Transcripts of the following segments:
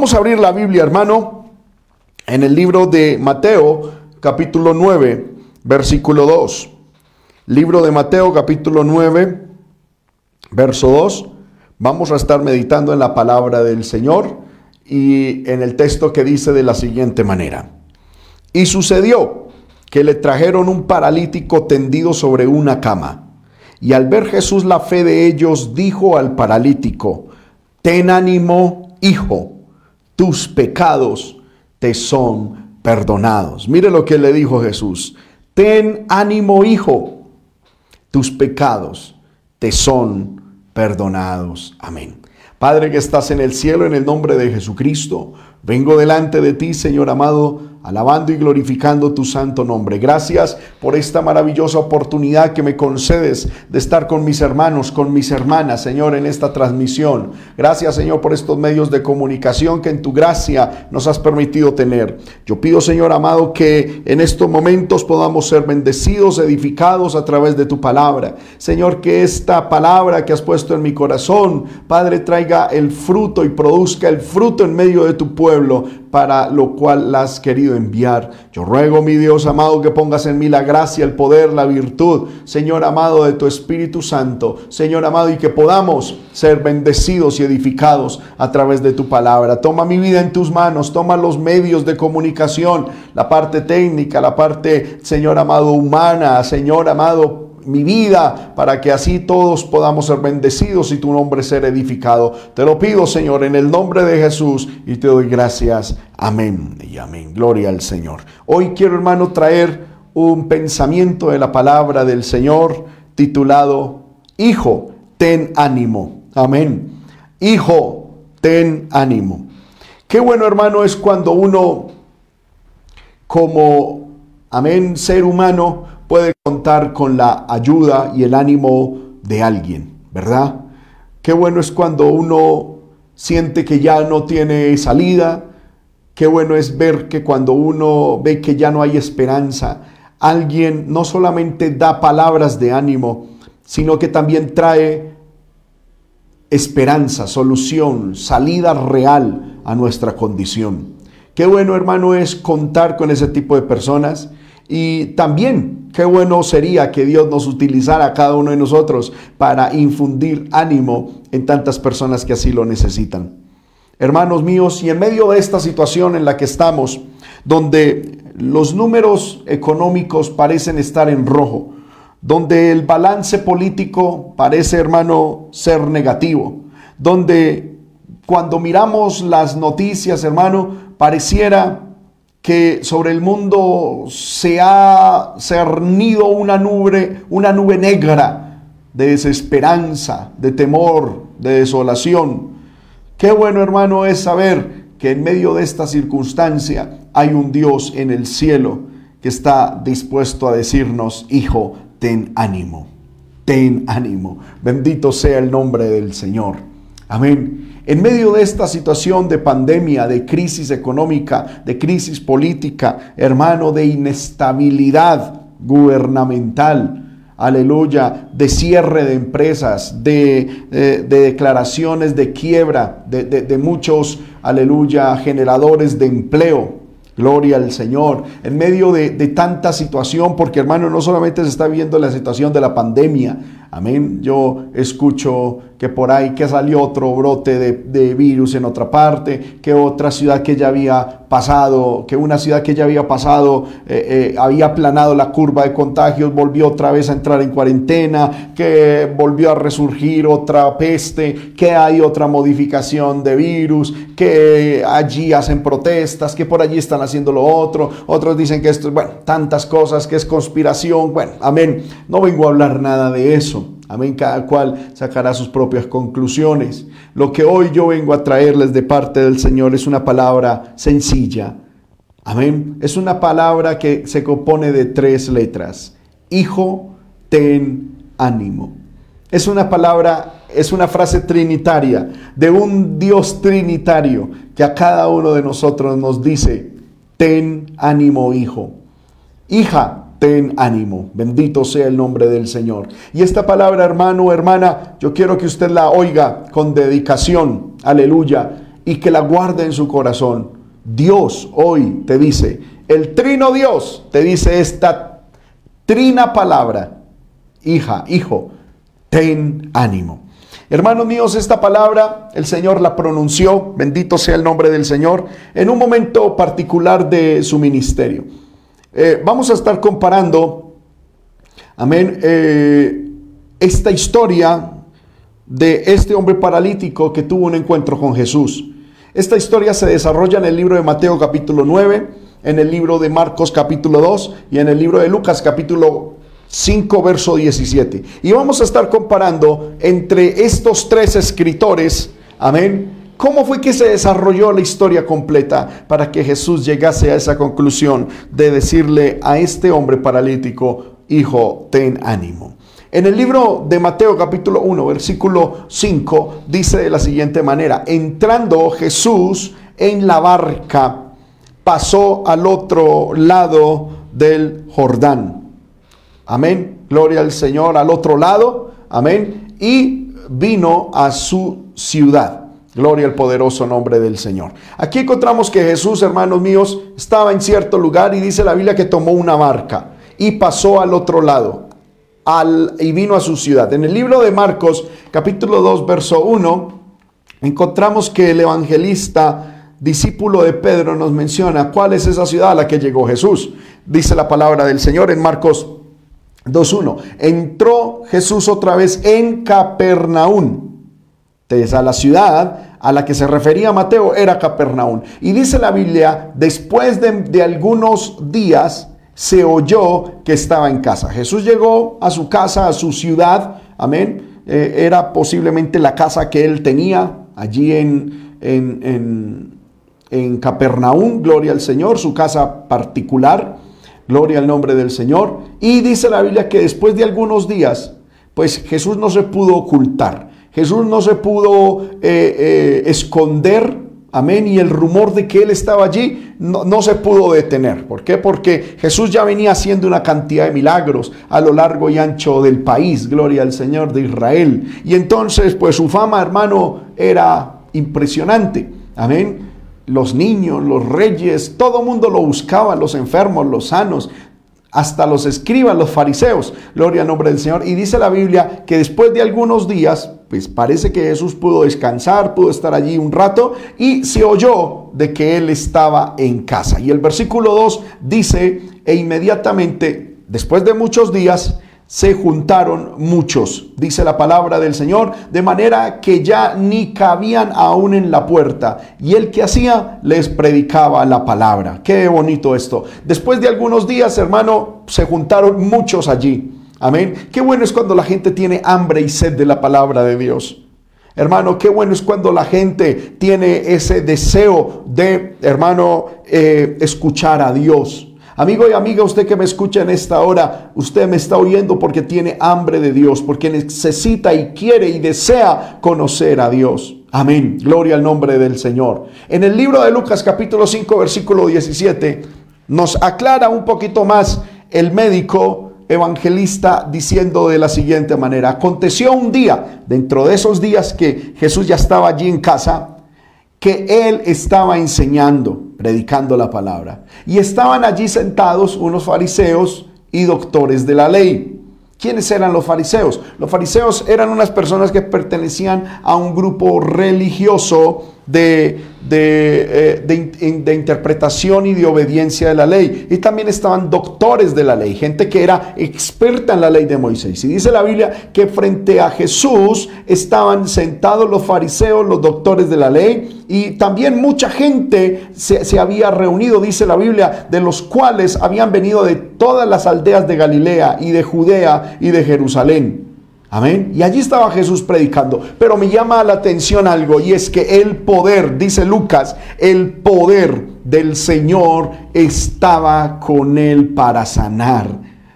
Vamos a abrir la Biblia, hermano, en el libro de Mateo, capítulo 9, versículo 2. Libro de Mateo, capítulo 9, verso 2. Vamos a estar meditando en la palabra del Señor y en el texto que dice de la siguiente manera. Y sucedió que le trajeron un paralítico tendido sobre una cama. Y al ver Jesús la fe de ellos, dijo al paralítico, ten ánimo, hijo, tus pecados te son perdonados. Mire lo que le dijo Jesús, ten ánimo, hijo, tus pecados te son perdonados. Amén. Padre que estás en el cielo, en el nombre de Jesucristo, vengo delante de ti, Señor amado, alabando y glorificando tu santo nombre. Gracias por esta maravillosa oportunidad que me concedes de estar con mis hermanos, con mis hermanas, Señor, en esta transmisión. Gracias, Señor, por estos medios de comunicación que en tu gracia nos has permitido tener. Yo pido, Señor amado, que en estos momentos podamos ser bendecidos, edificados a través de tu palabra. Señor, que esta palabra que has puesto en mi corazón, Padre, traiga el fruto y produzca el fruto en medio de tu pueblo, para lo cual la has querido enviar. Yo ruego, mi Dios amado, que pongas en mí la gracia, el poder, la virtud, Señor amado, de tu Espíritu Santo, Señor amado, y que podamos ser bendecidos y edificados a través de tu palabra. Toma mi vida en tus manos, toma los medios de comunicación, la parte técnica, la parte, Señor amado, humana, Señor amado, mi vida, para que así todos podamos ser bendecidos y tu nombre ser edificado. Te lo pido, Señor, en el nombre de Jesús y te doy gracias. Amén y amén. Gloria al Señor. Hoy quiero, hermano, traer un pensamiento de la palabra del Señor titulado, Hijo, ten ánimo. Amén. Hijo, ten ánimo. Qué bueno, hermano, es cuando uno, como, amén, ser humano, contar con la ayuda y el ánimo de alguien, ¿verdad? Qué bueno es cuando uno siente que ya no tiene salida, qué bueno es ver que cuando uno ve que ya no hay esperanza, alguien no solamente da palabras de ánimo, sino que también trae esperanza, solución, salida real a nuestra condición. Qué bueno, hermano, es contar con ese tipo de personas y también qué bueno sería que Dios nos utilizara cada uno de nosotros para infundir ánimo en tantas personas que así lo necesitan. Hermanos míos, y en medio de esta situación en la que estamos, donde los números económicos parecen estar en rojo, donde el balance político parece, hermano, ser negativo, donde cuando miramos las noticias, hermano, pareciera que sobre el mundo se ha cernido una nube, una nube negra de desesperanza, de temor, de desolación. Qué bueno, hermano, es saber que en medio de esta circunstancia hay un Dios en el cielo que está dispuesto a decirnos, hijo, ten ánimo, ten ánimo. Bendito sea el nombre del Señor. Amén. En medio de esta situación de pandemia, de crisis económica, de crisis política, hermano, de inestabilidad gubernamental, aleluya, de cierre de empresas, de, eh, declaraciones de quiebra, de, muchos, aleluya, generadores de empleo. Gloria al Señor. En medio de, de, tanta situación, porque hermano, no solamente se está viendo la situación de la pandemia. Amén. Yo escucho que por ahí que salió otro brote de, virus en otra parte, que otra ciudad que ya había pasado, que una ciudad que ya había pasado, eh, eh, había aplanado la curva de contagios, volvió otra vez a entrar en cuarentena, que volvió a resurgir otra peste, que hay otra modificación de virus, que allí hacen protestas, que por allí están haciendo lo otro, otros dicen que esto es, bueno, tantas cosas, que es conspiración, bueno, amén, no vengo a hablar nada de eso. Amén. Cada cual sacará sus propias conclusiones. Lo que hoy yo vengo a traerles de parte del Señor es una palabra sencilla. Amén. Es una palabra que se compone de tres letras. Hijo, ten ánimo. Es una palabra, es una frase trinitaria de un Dios trinitario que a cada uno de nosotros nos dice, ten ánimo, hijo. Hija, ten ánimo. Bendito sea el nombre del Señor. Y esta palabra, hermano, hermana, yo quiero que usted la oiga con dedicación. Aleluya. y que la guarde en su corazón. Dios hoy te dice, el trino Dios te dice esta trina palabra, hija, hijo, ten ánimo. Hermanos míos, esta palabra el Señor la pronunció, bendito sea el nombre del Señor, en un momento particular de su ministerio. Eh, vamos a estar comparando, amén, eh, esta historia de este hombre paralítico que tuvo un encuentro con Jesús. Esta historia se desarrolla en el libro de Mateo capítulo 9, en el libro de Marcos capítulo 2 y en el libro de Lucas capítulo 5, verso 17. Y vamos a estar comparando entre estos tres escritores, amén, cómo fue que se desarrolló la historia completa para que Jesús llegase a esa conclusión de decirle a este hombre paralítico, hijo, ten ánimo. En el libro de Mateo capítulo 1, versículo 5, dice de la siguiente manera, entrando Jesús en la barca, pasó al otro lado del Jordán. Amén, gloria al Señor, al otro lado, amén, y vino a su ciudad. Gloria al poderoso nombre del Señor. Aquí encontramos que Jesús, hermanos míos, estaba en cierto lugar y dice la Biblia que tomó una barca y pasó al otro lado y vino a su ciudad. En el libro de Marcos, capítulo 2, verso 1, encontramos que el evangelista, discípulo de Pedro, nos menciona cuál es esa ciudad a la que llegó Jesús. Dice la palabra del Señor en Marcos 2.1. Entró Jesús otra vez en Capernaum. A la ciudad a la que se refería Mateo era Capernaum. Y dice la Biblia, después de, de algunos días, se oyó que estaba en casa. Jesús llegó a su casa, a su ciudad, amén. Eh, era posiblemente la casa que él tenía allí en, en, en, en Capernaum, gloria al Señor, su casa particular, gloria al nombre del Señor. Y dice la Biblia que después de algunos días, pues Jesús no se pudo ocultar, Jesús no se pudo eh, eh, esconder Amén. Y el rumor de que él estaba allí no, se pudo detener. ¿Por qué? Porque Jesús ya venía haciendo una cantidad de milagros a lo largo y ancho del país. Gloria al Señor de Israel. Y entonces, pues su fama, hermano, era impresionante. Amén. Los niños, los reyes, todo mundo lo buscaba, los enfermos, los sanos, hasta los escribas, los fariseos, gloria al nombre del Señor. Y dice la Biblia que después de algunos días, pues parece que Jesús pudo descansar, pudo estar allí un rato y se oyó de que él estaba en casa. Y el versículo 2 dice, e inmediatamente, después de muchos días, se juntaron muchos, dice la palabra del Señor, de manera que ya ni cabían aún en la puerta. Y el que hacía les predicaba la palabra. Qué bonito esto. Después de algunos días, hermano, se juntaron muchos allí. Amén. Qué bueno es cuando la gente tiene hambre y sed de la palabra de Dios. Hermano, qué bueno es cuando la gente tiene ese deseo de, hermano, eh, escuchar a Dios. Amigo y amiga, usted que me escucha en esta hora, usted me está oyendo porque tiene hambre de Dios, porque necesita y quiere y desea conocer a Dios. Amén. Gloria al nombre del Señor. En el libro de Lucas capítulo 5 versículo 17 nos aclara un poquito más el médico evangelista diciendo de la siguiente manera, aconteció un día, dentro de esos días que Jesús ya estaba allí en casa, que él estaba enseñando, predicando la palabra. Y estaban allí sentados unos fariseos y doctores de la ley. ¿Quiénes eran los fariseos? Los fariseos eran unas personas que pertenecían a un grupo religioso de, de, eh, de, interpretación y de obediencia de la ley. Y también estaban doctores de la ley, gente que era experta en la ley de Moisés. Y dice la Biblia que frente a Jesús estaban sentados los fariseos, los doctores de la ley, y también mucha gente se, se había reunido, dice la Biblia, de los cuales habían venido de todas las aldeas de Galilea y de Judea y de Jerusalén. Amén. Y allí estaba Jesús predicando. Pero me llama la atención algo y es que el poder, dice Lucas, el poder del Señor estaba con él para sanar.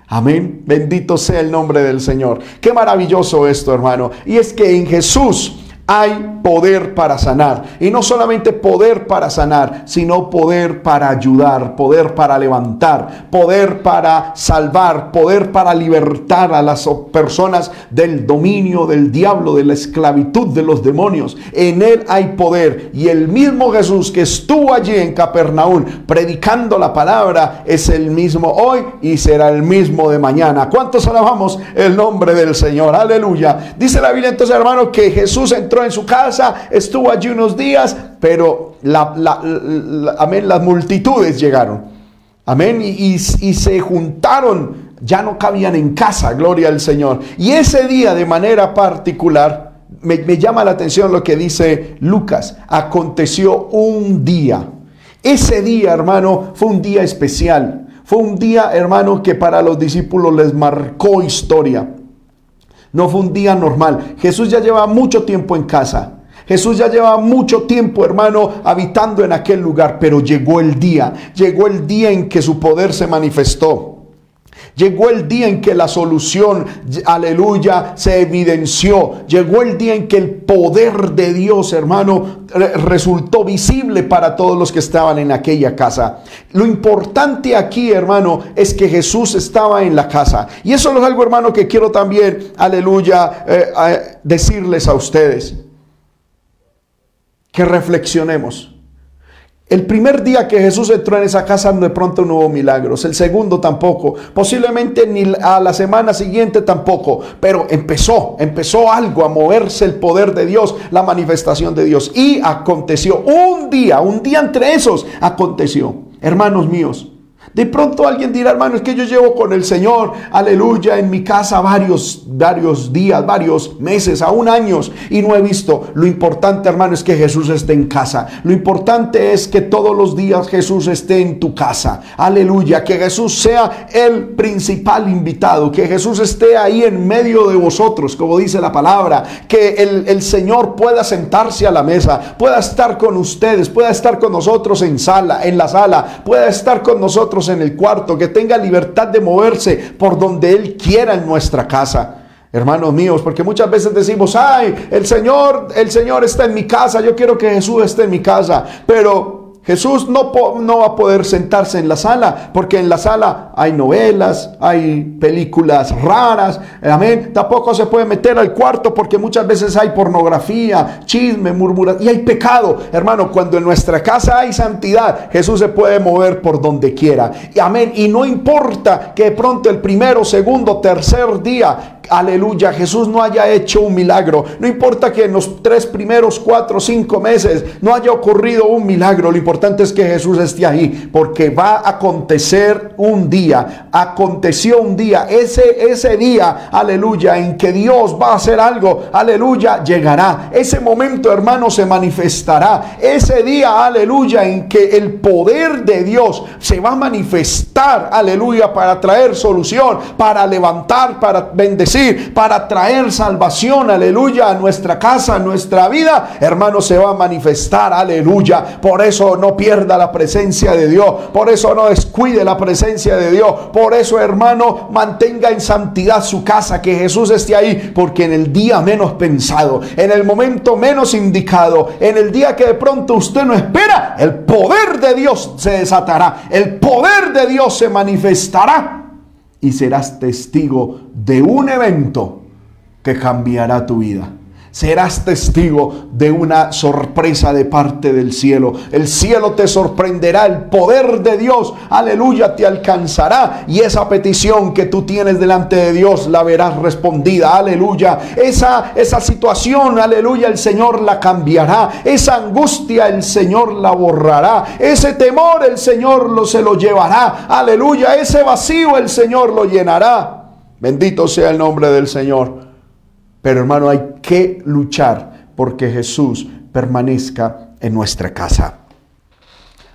Amén. Bendito sea el nombre del Señor. Qué maravilloso esto, hermano. Y es que en Jesús hay poder para sanar. Y no solamente poder para sanar, sino poder para ayudar, poder para levantar, poder para salvar, poder para libertar a las personas del dominio del diablo, de la esclavitud de los demonios. En Él hay poder. Y el mismo Jesús que estuvo allí en Capernaum predicando la palabra es el mismo hoy y será el mismo de mañana. ¿Cuántos alabamos el nombre del Señor? Aleluya. Dice la Biblia entonces, hermano, que Jesús entró en su casa, estuvo allí unos días, pero amén, las multitudes llegaron. Amén. Y, se juntaron, ya no cabían en casa, gloria al Señor. Y ese día de manera particular, me, me llama la atención lo que dice Lucas, aconteció un día. Ese día, hermano, fue un día especial. Fue un día, hermano, que para los discípulos les marcó historia. No fue un día normal. Jesús ya lleva mucho tiempo en casa. Jesús ya lleva mucho tiempo, hermano, habitando en aquel lugar, pero llegó el día, llegó el día en que su poder se manifestó. Llegó el día en que la solución, aleluya, se evidenció. Llegó el día en que el poder de Dios, hermano, resultó visible para todos los que estaban en aquella casa. Lo importante aquí, hermano, es que Jesús estaba en la casa. Y eso es algo, hermano, que quiero también, aleluya, eh, decirles a ustedes. Que reflexionemos. El primer día que Jesús entró en esa casa de pronto no hubo milagros, el segundo tampoco, posiblemente ni a la semana siguiente tampoco, pero empezó, empezó algo a moverse el poder de Dios, la manifestación de Dios. Y aconteció un día, un día entre esos, aconteció. Hermanos míos, de pronto alguien dirá, hermano, es que yo llevo con el Señor, aleluya, en mi casa varios, varios días, varios meses, aún años, y no he visto. Lo importante, hermano, es que Jesús esté en casa. Lo importante es que todos los días Jesús esté en tu casa. Aleluya, que Jesús sea el principal invitado, que Jesús esté ahí en medio de vosotros, como dice la palabra, que el, el Señor pueda sentarse a la mesa, pueda estar con ustedes, pueda estar con nosotros en sala, en la sala, pueda estar con nosotros en el cuarto, que tenga libertad de moverse por donde Él quiera en nuestra casa. Hermanos míos, porque muchas veces decimos, ay, el Señor, el Señor está en mi casa, yo quiero que Jesús esté en mi casa, pero Jesús no, no, va a poder sentarse en la sala, porque en la sala hay novelas, hay películas raras, amén. Tampoco se puede meter al cuarto porque muchas veces hay pornografía, chisme, murmuración y hay pecado. Hermano, cuando en nuestra casa hay santidad, Jesús se puede mover por donde quiera. Y amén. Y no importa que de pronto el primero, segundo, tercer día aleluya, Jesús no haya hecho un milagro. No importa que en los tres primeros cuatro cinco meses no haya ocurrido un milagro. Lo es que Jesús esté ahí porque va a acontecer un día. Aconteció un día. Ese, ese día, aleluya, en que Dios va a hacer algo, aleluya, llegará. Ese momento, hermano, se manifestará. Ese día, aleluya, en que el poder de Dios se va a manifestar, aleluya, para traer solución, para levantar, para bendecir para traer salvación, aleluya, a nuestra casa, a nuestra vida, hermano, se va a manifestar, aleluya. Por eso no pierda la presencia de Dios, por eso no descuide la presencia de Dios, por eso, hermano, mantenga en santidad su casa, que Jesús esté ahí, porque en el día menos pensado, en el momento menos indicado, en el día que de pronto usted no espera, el poder de Dios se desatará, el poder de Dios se manifestará y serás testigo de un evento que cambiará tu vida serás testigo de una sorpresa de parte del cielo. El cielo te sorprenderá, el poder de Dios, aleluya, te alcanzará y esa petición que tú tienes delante de Dios la verás respondida, aleluya. Esa, esa situación, aleluya, el Señor la cambiará. Esa angustia el Señor la borrará. Ese temor el Señor lo se lo llevará, aleluya. Ese vacío el Señor lo llenará. Bendito sea el nombre del Señor. Pero hermano, hay que luchar porque Jesús permanezca en nuestra casa.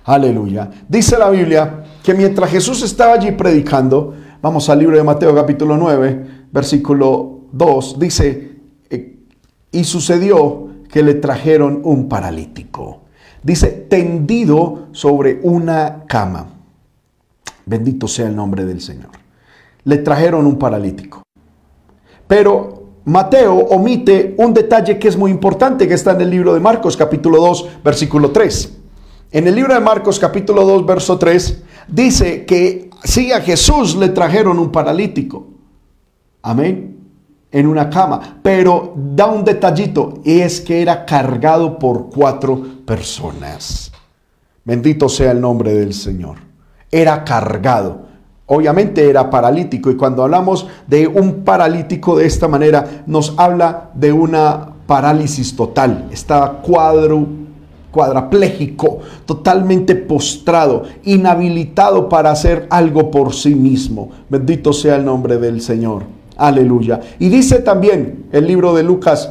Aleluya. Dice la Biblia que mientras Jesús estaba allí predicando, vamos al libro de Mateo capítulo 9, versículo 2, dice, eh, y sucedió que le trajeron un paralítico. Dice, tendido sobre una cama. Bendito sea el nombre del Señor. Le trajeron un paralítico. Pero Mateo omite un detalle que es muy importante que está en el libro de Marcos capítulo 2 versículo 3. En el libro de Marcos capítulo 2 verso 3 dice que sí a Jesús le trajeron un paralítico. Amén. En una cama. Pero da un detallito y es que era cargado por cuatro personas. Bendito sea el nombre del Señor. Era cargado. Obviamente era paralítico y cuando hablamos de un paralítico de esta manera nos habla de una parálisis total. Estaba cuadro, cuadraplégico, totalmente postrado, inhabilitado para hacer algo por sí mismo. Bendito sea el nombre del Señor. Aleluya. Y dice también el libro de Lucas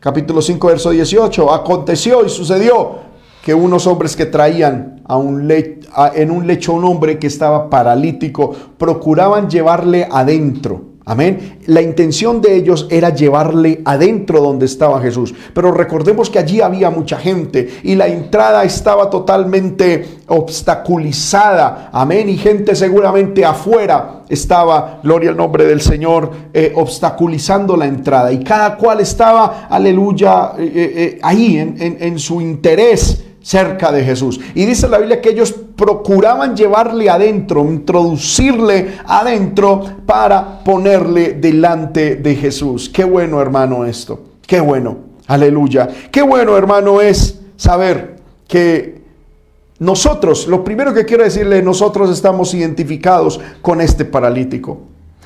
capítulo 5 verso 18, aconteció y sucedió que unos hombres que traían a un en un lecho a un hombre que estaba paralítico procuraban llevarle adentro Amén. La intención de ellos era llevarle adentro donde estaba Jesús. Pero recordemos que allí había mucha gente y la entrada estaba totalmente obstaculizada. Amén. Y gente seguramente afuera estaba, gloria al nombre del Señor, eh, obstaculizando la entrada. Y cada cual estaba, aleluya, eh, eh, ahí en, en su interés cerca de Jesús. Y dice la Biblia que ellos procuraban llevarle adentro, introducirle adentro para ponerle delante de Jesús. Qué bueno hermano esto, qué bueno, aleluya. Qué bueno hermano es saber que nosotros, lo primero que quiero decirle, nosotros estamos identificados con este paralítico.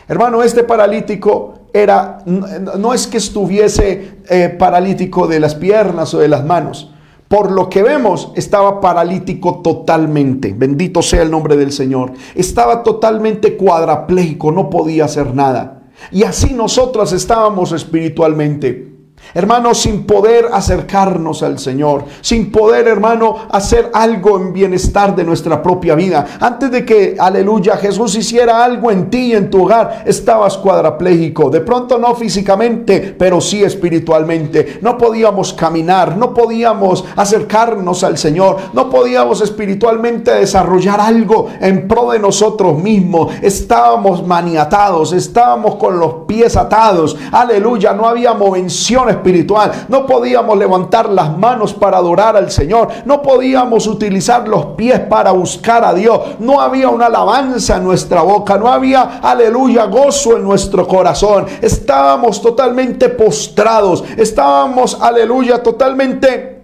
Hermano, este paralítico era, no es que estuviese eh, paralítico de las piernas o de las manos, por lo que vemos, estaba paralítico totalmente. Bendito sea el nombre del Señor. Estaba totalmente cuadraplégico, no podía hacer nada. Y así nosotros estábamos espiritualmente. Hermano, sin poder acercarnos al Señor, sin poder, hermano, hacer algo en bienestar de nuestra propia vida. Antes de que, aleluya, Jesús hiciera algo en ti y en tu hogar, estabas cuadraplégico. De pronto no físicamente, pero sí espiritualmente. No podíamos caminar, no podíamos acercarnos al Señor, no podíamos espiritualmente desarrollar algo en pro de nosotros mismos. Estábamos maniatados, estábamos con los pies atados. Aleluya, no había movenciones espiritual. No podíamos levantar las manos para adorar al Señor. No podíamos utilizar los pies para buscar a Dios. No había una alabanza en nuestra boca. No había, aleluya, gozo en nuestro corazón. Estábamos totalmente postrados. Estábamos, aleluya, totalmente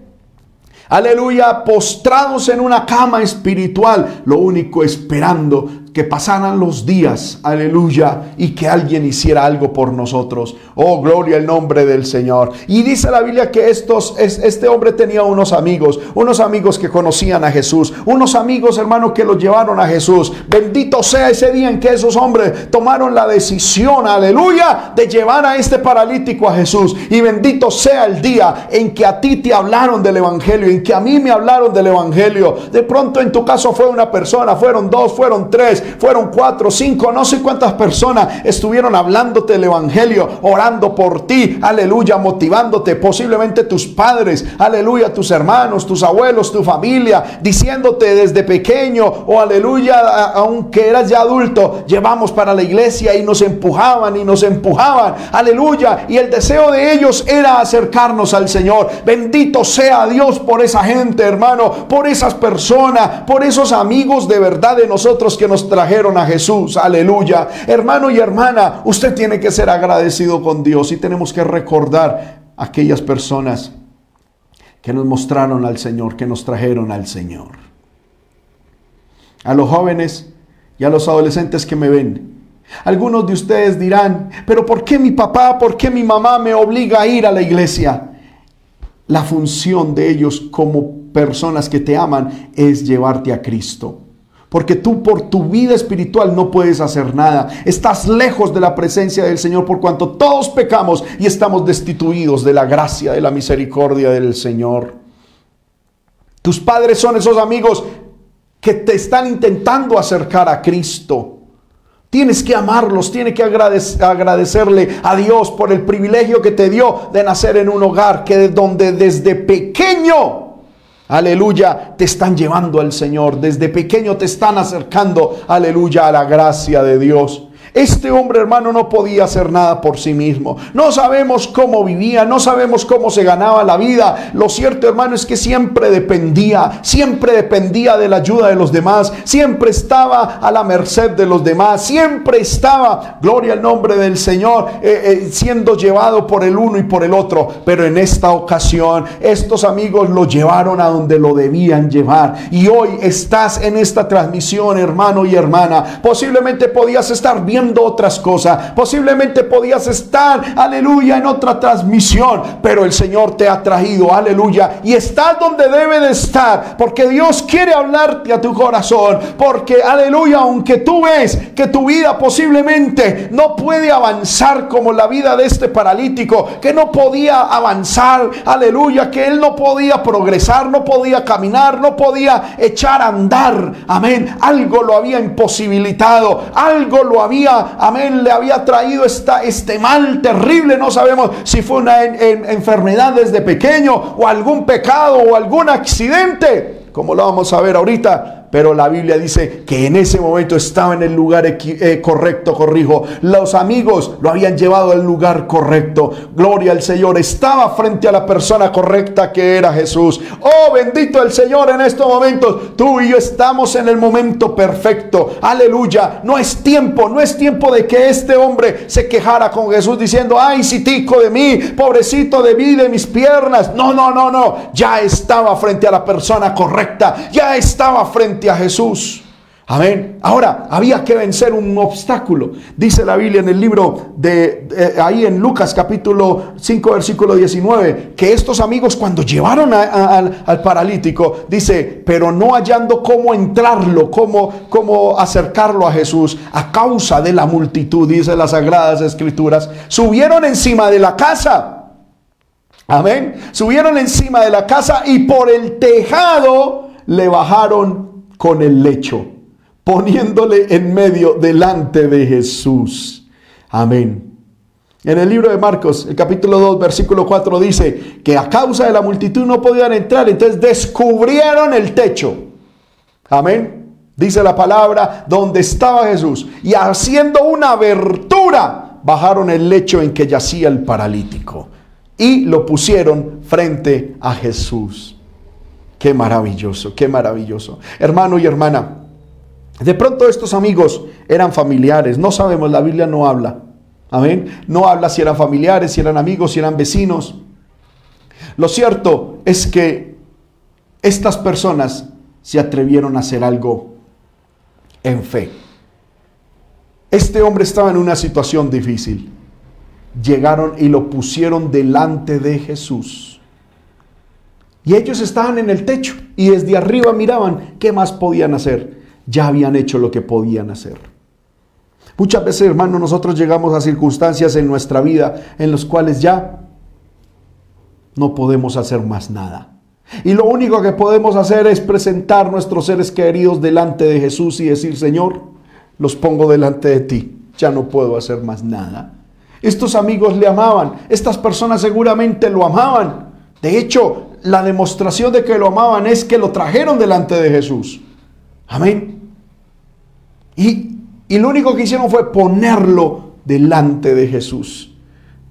aleluya, postrados en una cama espiritual, lo único esperando que pasaran los días, aleluya, y que alguien hiciera algo por nosotros. Oh, gloria al nombre del Señor. Y dice la Biblia que estos, este hombre tenía unos amigos, unos amigos que conocían a Jesús, unos amigos, hermanos, que lo llevaron a Jesús. Bendito sea ese día en que esos hombres tomaron la decisión, aleluya, de llevar a este paralítico a Jesús. Y bendito sea el día en que a ti te hablaron del Evangelio, en que a mí me hablaron del Evangelio. De pronto en tu caso fue una persona, fueron dos, fueron tres fueron cuatro, cinco, no sé cuántas personas estuvieron hablándote del Evangelio, orando por ti, aleluya, motivándote, posiblemente tus padres, aleluya, tus hermanos, tus abuelos, tu familia, diciéndote desde pequeño o aleluya, aunque eras ya adulto, llevamos para la iglesia y nos empujaban y nos empujaban, aleluya, y el deseo de ellos era acercarnos al Señor. Bendito sea Dios por esa gente, hermano, por esas personas, por esos amigos de verdad de nosotros que nos trajeron a Jesús. Aleluya. Hermano y hermana, usted tiene que ser agradecido con Dios y tenemos que recordar aquellas personas que nos mostraron al Señor, que nos trajeron al Señor. A los jóvenes y a los adolescentes que me ven, algunos de ustedes dirán, pero ¿por qué mi papá, por qué mi mamá me obliga a ir a la iglesia? La función de ellos como personas que te aman es llevarte a Cristo. Porque tú por tu vida espiritual no puedes hacer nada. Estás lejos de la presencia del Señor por cuanto todos pecamos y estamos destituidos de la gracia, de la misericordia del Señor. Tus padres son esos amigos que te están intentando acercar a Cristo. Tienes que amarlos, tienes que agradecerle a Dios por el privilegio que te dio de nacer en un hogar que donde desde pequeño aleluya, te están llevando al Señor. Desde pequeño te están acercando, aleluya, a la gracia de Dios. Este hombre hermano no podía hacer nada por sí mismo. No sabemos cómo vivía, no sabemos cómo se ganaba la vida. Lo cierto hermano es que siempre dependía, siempre dependía de la ayuda de los demás, siempre estaba a la merced de los demás, siempre estaba, gloria al nombre del Señor, eh, eh, siendo llevado por el uno y por el otro. Pero en esta ocasión estos amigos lo llevaron a donde lo debían llevar. Y hoy estás en esta transmisión hermano y hermana. Posiblemente podías estar otras cosas, posiblemente podías estar, aleluya, en otra transmisión, pero el Señor te ha traído, aleluya, y estás donde debe de estar, porque Dios quiere hablarte a tu corazón, porque, aleluya, aunque tú ves que tu vida posiblemente no puede avanzar como la vida de este paralítico, que no podía avanzar, aleluya, que él no podía progresar, no podía caminar, no podía echar a andar, amén, algo lo había imposibilitado, algo lo había, amén, le había traído esta, este mal terrible, no sabemos si fue una enfermedad desde pequeño o algún pecado o algún accidente, como lo vamos a ver ahorita, pero la Biblia dice que en ese momento estaba en el lugar eh, correcto, corrijo. Los amigos lo habían llevado al lugar correcto. Gloria al Señor. Estaba frente a la persona correcta que era Jesús. Oh, bendito el Señor en estos momentos. Tú y yo estamos en el momento perfecto. Aleluya. No es tiempo, no es tiempo de que este hombre se quejara con Jesús diciendo, ay, tico de mí, pobrecito de mí, de mis piernas. No, no, no, no. Ya estaba frente a la persona correcta. Ya estaba frente a Jesús. Amén. Ahora, había que vencer un obstáculo. Dice la Biblia en el libro de, ahí en Lucas capítulo 5 versículo 19, que estos amigos cuando llevaron al paralítico, dice, pero no hallando cómo entrarlo, cómo, cómo acercarlo a Jesús, a causa de la multitud, dice las sagradas escrituras, subieron encima de la casa. Amén. Subieron encima de la casa y por el tejado le bajaron con el lecho, poniéndole en medio delante de Jesús. Amén. En el libro de Marcos, el capítulo 2, versículo 4 dice que a causa de la multitud no podían entrar, entonces descubrieron el techo. Amén. Dice la palabra donde estaba Jesús y haciendo una abertura bajaron el lecho en que yacía el paralítico y lo pusieron frente a Jesús. Qué maravilloso, qué maravilloso. Hermano y hermana, de pronto estos amigos eran familiares, no sabemos, la Biblia no habla. Amén. No habla si eran familiares, si eran amigos, si eran vecinos. Lo cierto es que estas personas se atrevieron a hacer algo en fe. Este hombre estaba en una situación difícil. Llegaron y lo pusieron delante de Jesús. Y ellos estaban en el techo y desde arriba miraban qué más podían hacer. Ya habían hecho lo que podían hacer. Muchas veces, hermano, nosotros llegamos a circunstancias en nuestra vida en las cuales ya no podemos hacer más nada. Y lo único que podemos hacer es presentar nuestros seres queridos delante de Jesús y decir, Señor, los pongo delante de ti. Ya no puedo hacer más nada. Estos amigos le amaban. Estas personas seguramente lo amaban. De hecho, la demostración de que lo amaban es que lo trajeron delante de Jesús. Amén. Y, y lo único que hicieron fue ponerlo delante de Jesús.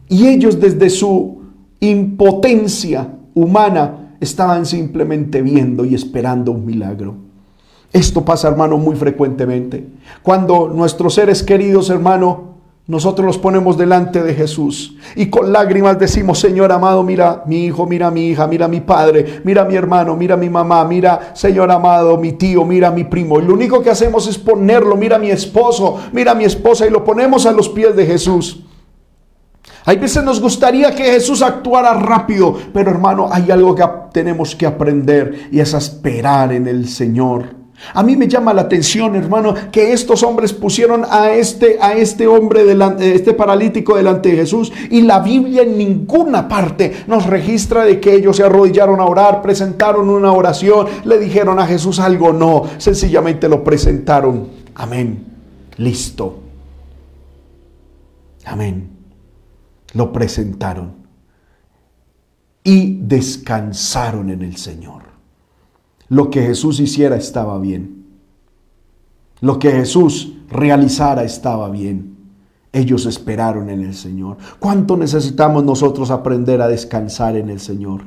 Y ellos desde su impotencia humana estaban simplemente viendo y esperando un milagro. Esto pasa, hermano, muy frecuentemente. Cuando nuestros seres queridos, hermano, nosotros los ponemos delante de Jesús y con lágrimas decimos, Señor amado, mira mi hijo, mira mi hija, mira mi padre, mira mi hermano, mira mi mamá, mira, Señor amado, mi tío, mira mi primo. Y lo único que hacemos es ponerlo, mira mi esposo, mira mi esposa y lo ponemos a los pies de Jesús. Hay veces nos gustaría que Jesús actuara rápido, pero hermano, hay algo que tenemos que aprender y es esperar en el Señor. A mí me llama la atención, hermano, que estos hombres pusieron a este, a este hombre, delante, este paralítico delante de Jesús y la Biblia en ninguna parte nos registra de que ellos se arrodillaron a orar, presentaron una oración, le dijeron a Jesús algo, no, sencillamente lo presentaron. Amén. Listo. Amén. Lo presentaron y descansaron en el Señor lo que Jesús hiciera estaba bien. Lo que Jesús realizara estaba bien. Ellos esperaron en el Señor. ¿Cuánto necesitamos nosotros aprender a descansar en el Señor?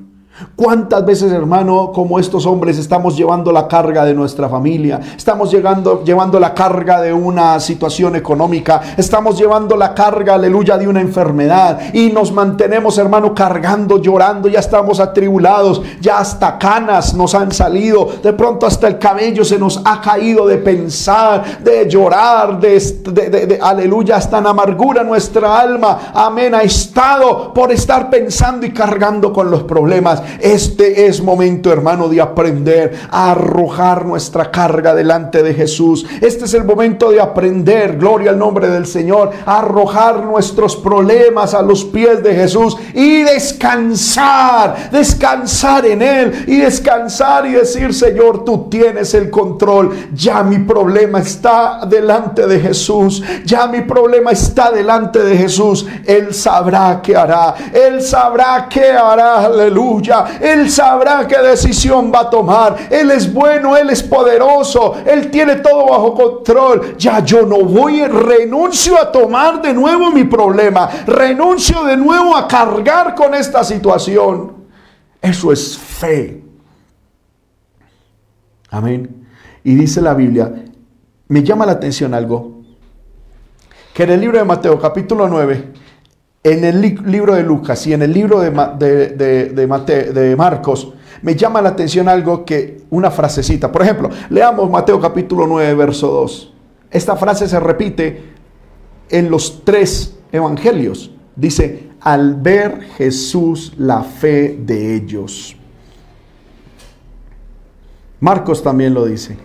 ¿Cuántas veces, hermano, como estos hombres estamos llevando la carga de nuestra familia? Estamos llegando, llevando la carga de una situación económica. Estamos llevando la carga, aleluya, de una enfermedad. Y nos mantenemos, hermano, cargando, llorando. Ya estamos atribulados. Ya hasta canas nos han salido. De pronto hasta el cabello se nos ha caído de pensar, de llorar, de, de aleluya, hasta en amargura nuestra alma. Amén. Ha estado por estar pensando y cargando con los problemas. Este es momento, hermano, de aprender a arrojar nuestra carga delante de Jesús. Este es el momento de aprender, gloria al nombre del Señor, a arrojar nuestros problemas a los pies de Jesús y descansar, descansar en Él y descansar y decir, Señor, tú tienes el control. Ya mi problema está delante de Jesús. Ya mi problema está delante de Jesús. Él sabrá qué hará. Él sabrá qué hará. Aleluya. Él sabrá qué decisión va a tomar. Él es bueno, Él es poderoso, Él tiene todo bajo control. Ya yo no voy, renuncio a tomar de nuevo mi problema, renuncio de nuevo a cargar con esta situación. Eso es fe. Amén. Y dice la Biblia, me llama la atención algo, que en el libro de Mateo capítulo 9, en el libro de Lucas y en el libro de, de, Marcos, me llama la atención algo que, una frasecita. Por ejemplo, leamos Mateo capítulo 9, verso 2. Esta frase se repite en los tres evangelios. Dice, al ver Jesús la fe de ellos. Marcos también lo dice.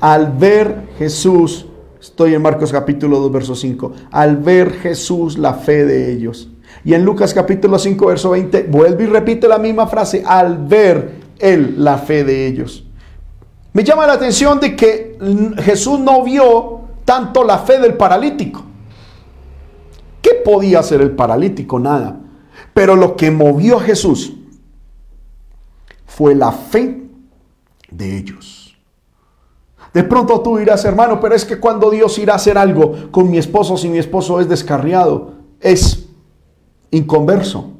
Al ver Jesús Estoy en Marcos capítulo 2, verso 5. Al ver Jesús la fe de ellos. Y en Lucas capítulo 5, verso 20, vuelve y repite la misma frase. Al ver él la fe de ellos. Me llama la atención de que Jesús no vio tanto la fe del paralítico. ¿Qué podía hacer el paralítico? Nada. Pero lo que movió a Jesús fue la fe de ellos. De pronto tú dirás, hermano, pero es que cuando Dios irá a hacer algo con mi esposo, si mi esposo es descarriado, es inconverso.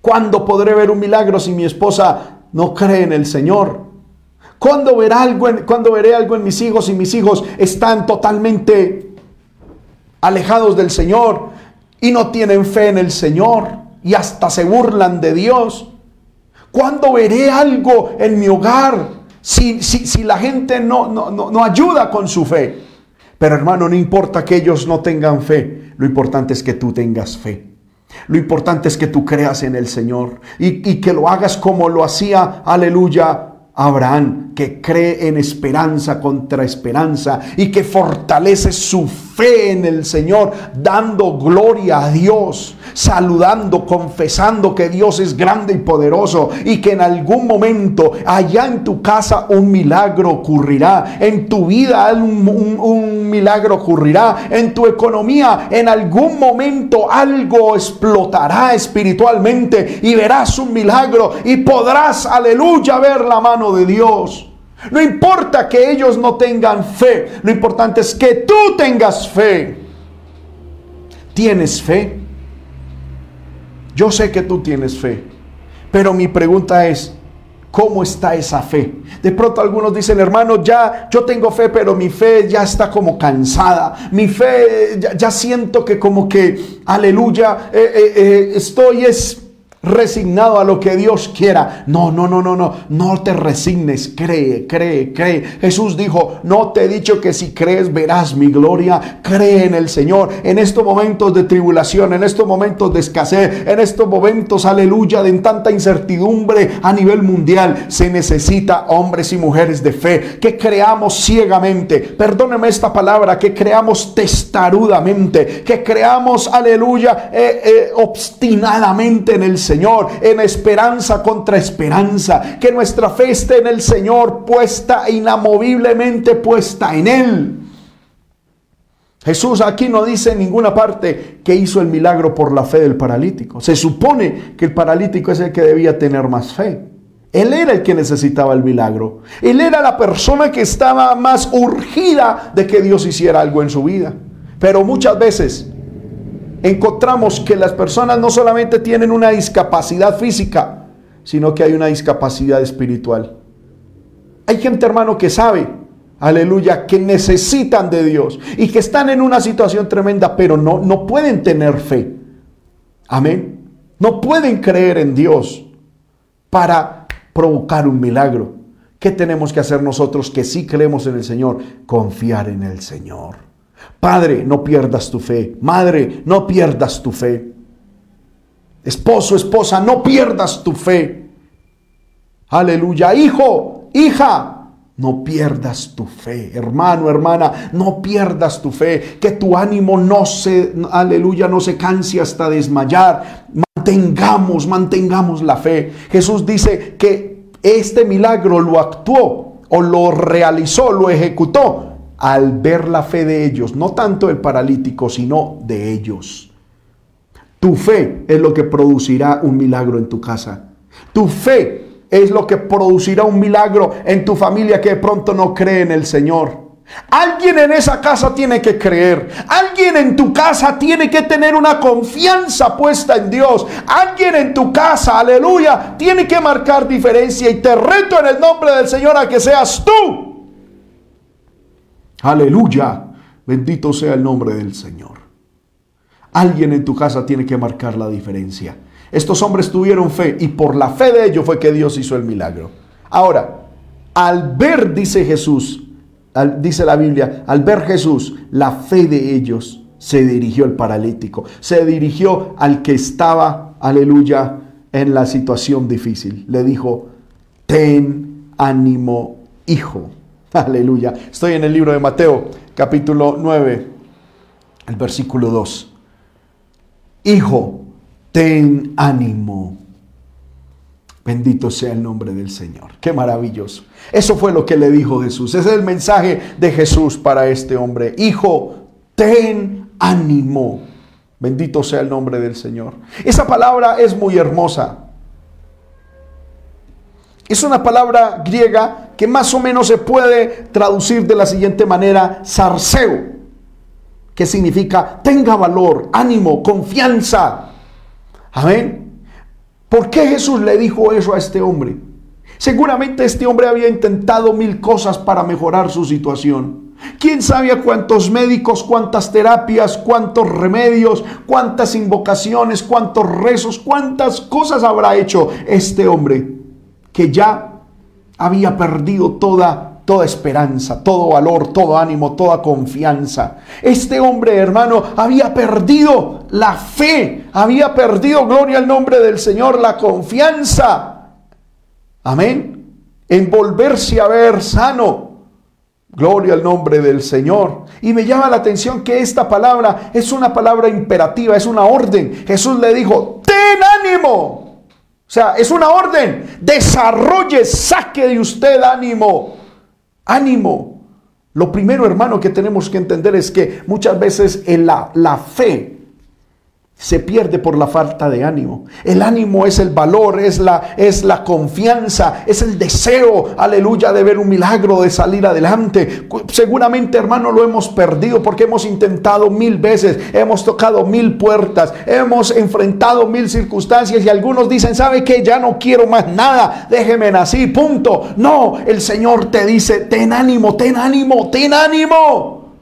¿Cuándo podré ver un milagro si mi esposa no cree en el Señor? ¿Cuándo, verá algo en, ¿Cuándo veré algo en mis hijos si mis hijos están totalmente alejados del Señor y no tienen fe en el Señor y hasta se burlan de Dios? ¿Cuándo veré algo en mi hogar si, si, la gente no, no, no, ayuda con su fe. Pero hermano, no importa que ellos no tengan fe, lo importante es que tú tengas fe. Lo importante es que tú creas en el Señor y, y que lo hagas como lo hacía, aleluya, Abraham, que cree en esperanza contra esperanza y que fortalece su fe en el Señor, dando gloria a Dios, saludando, confesando que Dios es grande y poderoso y que en algún momento allá en tu casa un milagro ocurrirá, en tu vida un, un milagro ocurrirá, en tu economía en algún momento algo explotará espiritualmente y verás un milagro y podrás, aleluya, ver la mano de Dios. No importa que ellos no tengan fe, lo importante es que tú tengas fe. ¿Tienes fe? Yo sé que tú tienes fe, pero mi pregunta es, ¿cómo está esa fe? De pronto algunos dicen, hermano, ya yo tengo fe, pero mi fe ya está como cansada. Mi fe, ya, siento que como que, aleluya, eh, eh, eh, estoy es resignado a lo que Dios quiera. No, no, no, no, no. No te resignes. Cree, cree, cree. Jesús dijo, no te he dicho que si crees verás mi gloria. Cree en el Señor. En estos momentos de tribulación, en estos momentos de escasez, en estos momentos, aleluya, de tanta incertidumbre a nivel mundial, se necesita hombres y mujeres de fe que creamos ciegamente. Perdóneme esta palabra, que creamos testarudamente, que creamos, aleluya, eh, eh, obstinadamente en el en esperanza contra esperanza. Que nuestra fe esté en el Señor, puesta inamoviblemente puesta en Él. Jesús aquí no dice en ninguna parte que hizo el milagro por la fe del paralítico. Se supone que el paralítico es el que debía tener más fe. Él era el que necesitaba el milagro. Él era la persona que estaba más urgida de que Dios hiciera algo en su vida. Pero muchas veces encontramos que las personas no solamente tienen una discapacidad física, sino que hay una discapacidad espiritual. Hay gente, hermano, que sabe, aleluya, que necesitan de Dios y que están en una situación tremenda, pero no, no pueden tener fe. Amén. No pueden creer en Dios para provocar un milagro. ¿Qué tenemos que hacer nosotros que sí creemos en el Señor? Confiar en el Señor. Padre, no pierdas tu fe. Madre, no pierdas tu fe. Esposo, esposa, no pierdas tu fe. Aleluya. Hijo, hija, no pierdas tu fe, hermano, hermana, no pierdas tu fe, que tu ánimo no se, aleluya, no se canse hasta desmayar. Mantengamos, mantengamos la fe. Jesús dice que este milagro lo actuó o lo realizó, lo ejecutó al ver la fe de ellos, no tanto el paralítico, sino de ellos. Tu fe es lo que producirá un milagro en tu casa. Tu fe es lo que producirá un milagro en tu familia que de pronto no cree en el Señor. Alguien en esa casa tiene que creer. Alguien en tu casa tiene que tener una confianza puesta en Dios. Alguien en tu casa, aleluya, tiene que marcar diferencia. Y te reto en el nombre del Señor a que seas tú. Aleluya. Bendito sea el nombre del Señor. Alguien en tu casa tiene que marcar la diferencia. Estos hombres tuvieron fe y por la fe de ellos fue que Dios hizo el milagro. Ahora, al ver, dice Jesús, dice la Biblia, al ver Jesús, la fe de ellos se dirigió al paralítico, se dirigió al que estaba, aleluya, en la situación difícil. Le dijo, ten ánimo, hijo. Aleluya. Estoy en el libro de Mateo, capítulo 9, el versículo 2. Hijo, ten ánimo. Bendito sea el nombre del Señor. Qué maravilloso. Eso fue lo que le dijo Jesús. Ese es el mensaje de Jesús para este hombre. Hijo, ten ánimo. Bendito sea el nombre del Señor. Esa palabra es muy hermosa. Es una palabra griega que más o menos se puede traducir de la siguiente manera, sarceo, que significa tenga valor, ánimo, confianza, Amén. ¿Por qué Jesús le dijo eso a este hombre? Seguramente este hombre había intentado mil cosas para mejorar su situación. ¿Quién sabe cuántos médicos, cuántas terapias, cuántos remedios, cuántas invocaciones, cuántos rezos, cuántas cosas habrá hecho este hombre que ya había perdido toda toda esperanza, todo valor, todo ánimo, toda confianza. Este hombre, hermano, había perdido la fe, había perdido, gloria al nombre del Señor, la confianza. Amén. En volverse a ver sano. Gloria al nombre del Señor. Y me llama la atención que esta palabra es una palabra imperativa, es una orden. Jesús le dijo, ten ánimo. O sea, es una orden. Desarrolle, saque de usted ánimo. Ánimo. Lo primero, hermano, que tenemos que entender es que muchas veces en la, la fe se pierde por la falta de ánimo. El ánimo es el valor, es la, es la confianza, es el deseo, aleluya, de ver un milagro, de salir adelante. Seguramente, hermano, lo hemos perdido porque hemos intentado mil veces, hemos tocado mil puertas, hemos enfrentado mil circunstancias y algunos dicen, ¿sabe qué? Ya no quiero más nada, déjeme así, punto. No, el Señor te dice, ten ánimo, ten ánimo, ten ánimo.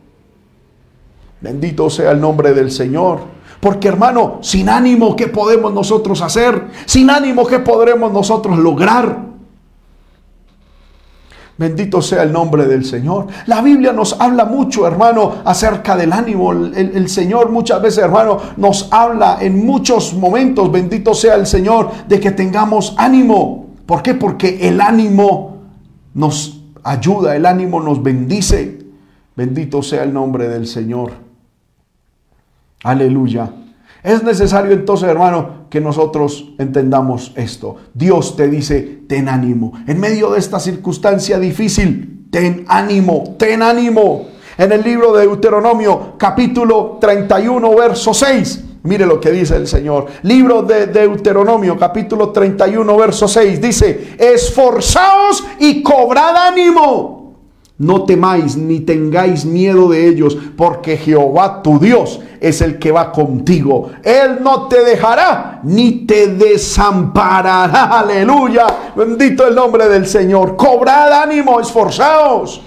Bendito sea el nombre del Señor. Porque hermano, sin ánimo, ¿qué podemos nosotros hacer? Sin ánimo, ¿qué podremos nosotros lograr? Bendito sea el nombre del Señor. La Biblia nos habla mucho, hermano, acerca del ánimo. El, Señor muchas veces, hermano, nos habla en muchos momentos, bendito sea el Señor, de que tengamos ánimo. ¿Por qué? Porque el ánimo nos ayuda, el ánimo nos bendice. Bendito sea el nombre del Señor. Aleluya. Es necesario entonces, hermano, que nosotros entendamos esto. Dios te dice, ten ánimo. En medio de esta circunstancia difícil, ten ánimo, ten ánimo. En el libro de Deuteronomio, capítulo 31, verso 6, Mire lo que dice el Señor. Libro de Deuteronomio, capítulo 31, verso 6. Dice, esforzaos y cobrad ánimo. No temáis ni tengáis miedo de ellos, porque Jehová tu Dios es el que va contigo. Él no te dejará ni te desamparará. Aleluya. Bendito el nombre del Señor. Cobrad ánimo, esforzaos.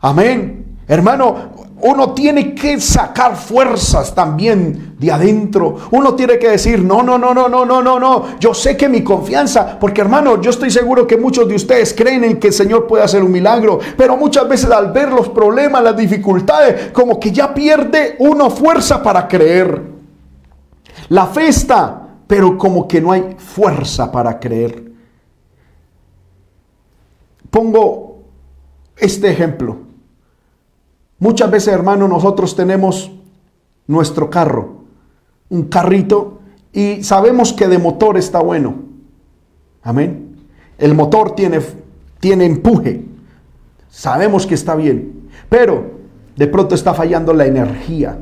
Amén. Hermano, uno tiene que sacar fuerzas también de adentro. Uno tiene que decir, no, no, no, no, no, no, no, no. Yo sé que mi confianza, porque hermano, yo estoy seguro que muchos de ustedes creen en que el Señor puede hacer un milagro, pero muchas veces al ver los problemas, las dificultades, como que ya pierde uno fuerza para creer. La fe pero como que no hay fuerza para creer. Pongo este ejemplo. Muchas veces, hermano, nosotros tenemos nuestro carro, un carrito, y sabemos que de motor está bueno. Amén. El motor tiene, tiene empuje. Sabemos que está bien. Pero de pronto está fallando la energía.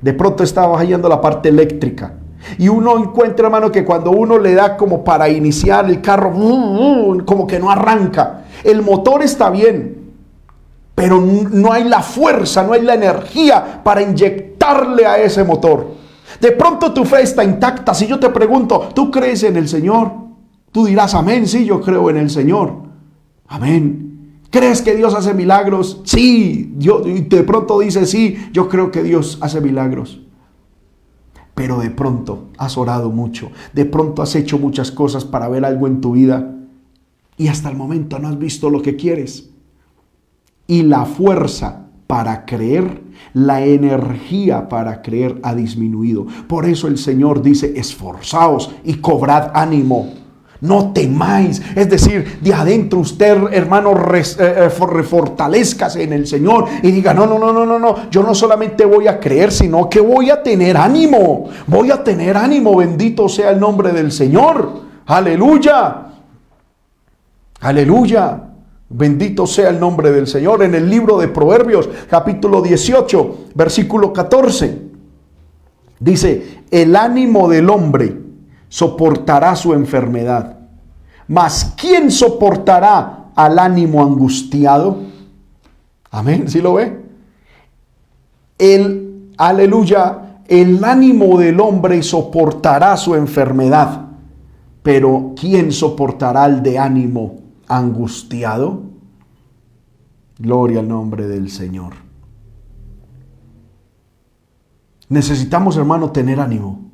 De pronto está fallando la parte eléctrica. Y uno encuentra, hermano, que cuando uno le da como para iniciar el carro, como que no arranca. El motor está bien, pero no hay la fuerza, no hay la energía para inyectarle a ese motor. De pronto tu fe está intacta. Si yo te pregunto, ¿tú crees en el Señor? Tú dirás, amén, sí, yo creo en el Señor. Amén. ¿Crees que Dios hace milagros? Sí. Yo, de pronto dices, sí, yo creo que Dios hace milagros. Pero de pronto has orado mucho. De pronto has hecho muchas cosas para ver algo en tu vida. Y hasta el momento no has visto lo que quieres y la fuerza para creer, la energía para creer ha disminuido. Por eso el Señor dice, esforzaos y cobrad ánimo. No temáis. Es decir, de adentro usted, hermano, eh, eh, refortalezcase en el Señor y diga, no, no, no, no, no, no. Yo no solamente voy a creer, sino que voy a tener ánimo. Voy a tener ánimo. Bendito sea el nombre del Señor. Aleluya. Aleluya. Bendito sea el nombre del Señor. En el libro de Proverbios, capítulo 18, versículo 14, dice, el ánimo del hombre soportará su enfermedad, mas ¿quién soportará al ánimo angustiado? Amén, ¿sí lo ve? El, aleluya, el ánimo del hombre soportará su enfermedad, pero ¿quién soportará el de ánimo angustiado? Gloria al nombre del Señor. Necesitamos, hermano, tener ánimo.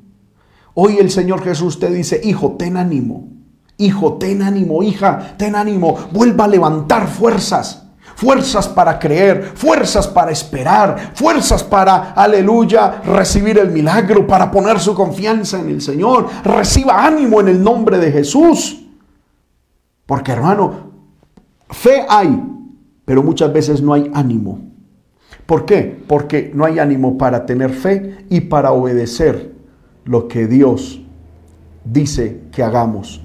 Hoy el Señor Jesús te dice, hijo, ten ánimo. Hijo, ten ánimo, hija, ten ánimo. Vuelva a levantar fuerzas. Fuerzas para creer, fuerzas para esperar, fuerzas para, aleluya, recibir el milagro, para poner su confianza en el Señor. Reciba ánimo en el nombre de Jesús. Porque hermano, fe hay, pero muchas veces no hay ánimo. ¿Por qué? Porque no hay ánimo para tener fe y para obedecer lo que Dios dice que hagamos,